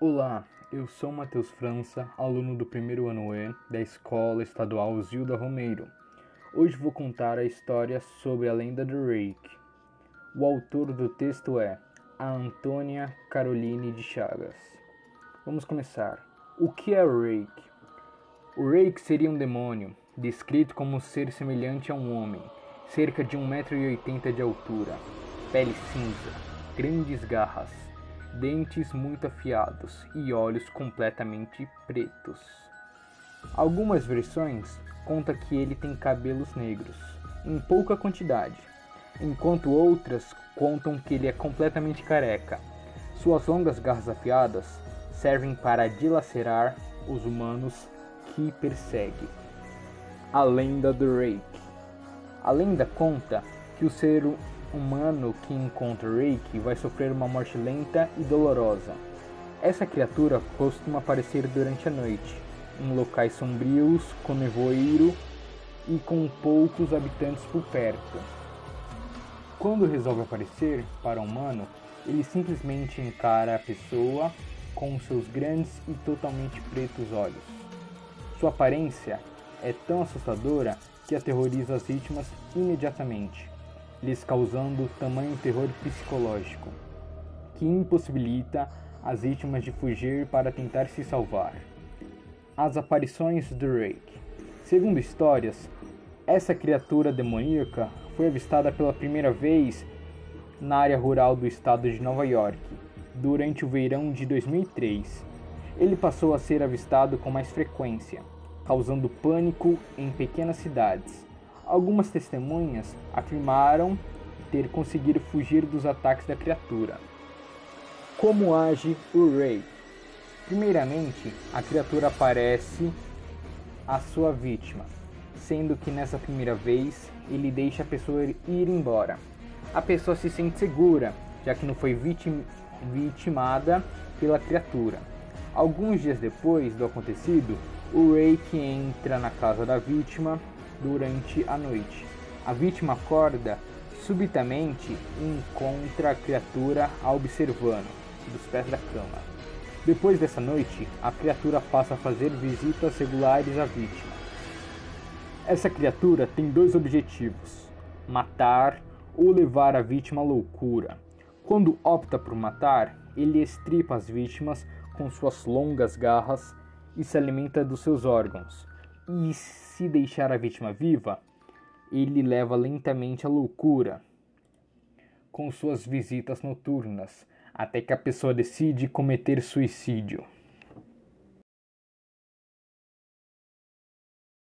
Olá, eu sou Matheus França, aluno do primeiro ano E da Escola Estadual Zilda Romeiro. Hoje vou contar a história sobre a lenda do Rake. O autor do texto é a Antônia Caroline de Chagas. Vamos começar. O que é o Rake? O Rake seria um demônio, descrito como ser semelhante a um homem, cerca de 1,80m de altura, pele cinza, grandes garras, dentes muito afiados e olhos completamente pretos. Algumas versões contam que ele tem cabelos negros, em pouca quantidade, enquanto outras contam que ele é completamente careca. Suas longas garras afiadas servem para dilacerar os humanos que persegue. A lenda do Rake. A lenda conta que o ser humano que encontra Rake vai sofrer uma morte lenta e dolorosa. Essa criatura costuma aparecer durante a noite, em locais sombrios, com nevoeiro e com poucos habitantes por perto. Quando resolve aparecer para o humano, ele simplesmente encara a pessoa com seus grandes e totalmente pretos olhos. Sua aparência é tão assustadora que aterroriza as vítimas imediatamente, lhes causando tamanho terror psicológico, que impossibilita as vítimas de fugir para tentar se salvar. As aparições do Rake. Segundo histórias, essa criatura demoníaca foi avistada pela primeira vez na área rural do estado de Nova York, durante o verão de 2003. Ele passou a ser avistado com mais frequência causando pânico em pequenas cidades. Algumas testemunhas afirmaram ter conseguido fugir dos ataques da criatura. Como age o Ray? Primeiramente, a criatura aparece a sua vítima, sendo que nessa primeira vez ele deixa a pessoa ir embora. A pessoa se sente segura, já que não foi vitim vitimada pela criatura. Alguns dias depois do acontecido, o Rake entra na casa da vítima durante a noite. A vítima acorda subitamente e encontra a criatura a observando dos pés da cama. Depois dessa noite, a criatura passa a fazer visitas regulares à vítima. Essa criatura tem dois objetivos: matar ou levar a vítima à loucura. Quando opta por matar, ele estripa as vítimas com suas longas garras e se alimenta dos seus órgãos. E se deixar a vítima viva, ele leva lentamente à loucura com suas visitas noturnas, até que a pessoa decide cometer suicídio.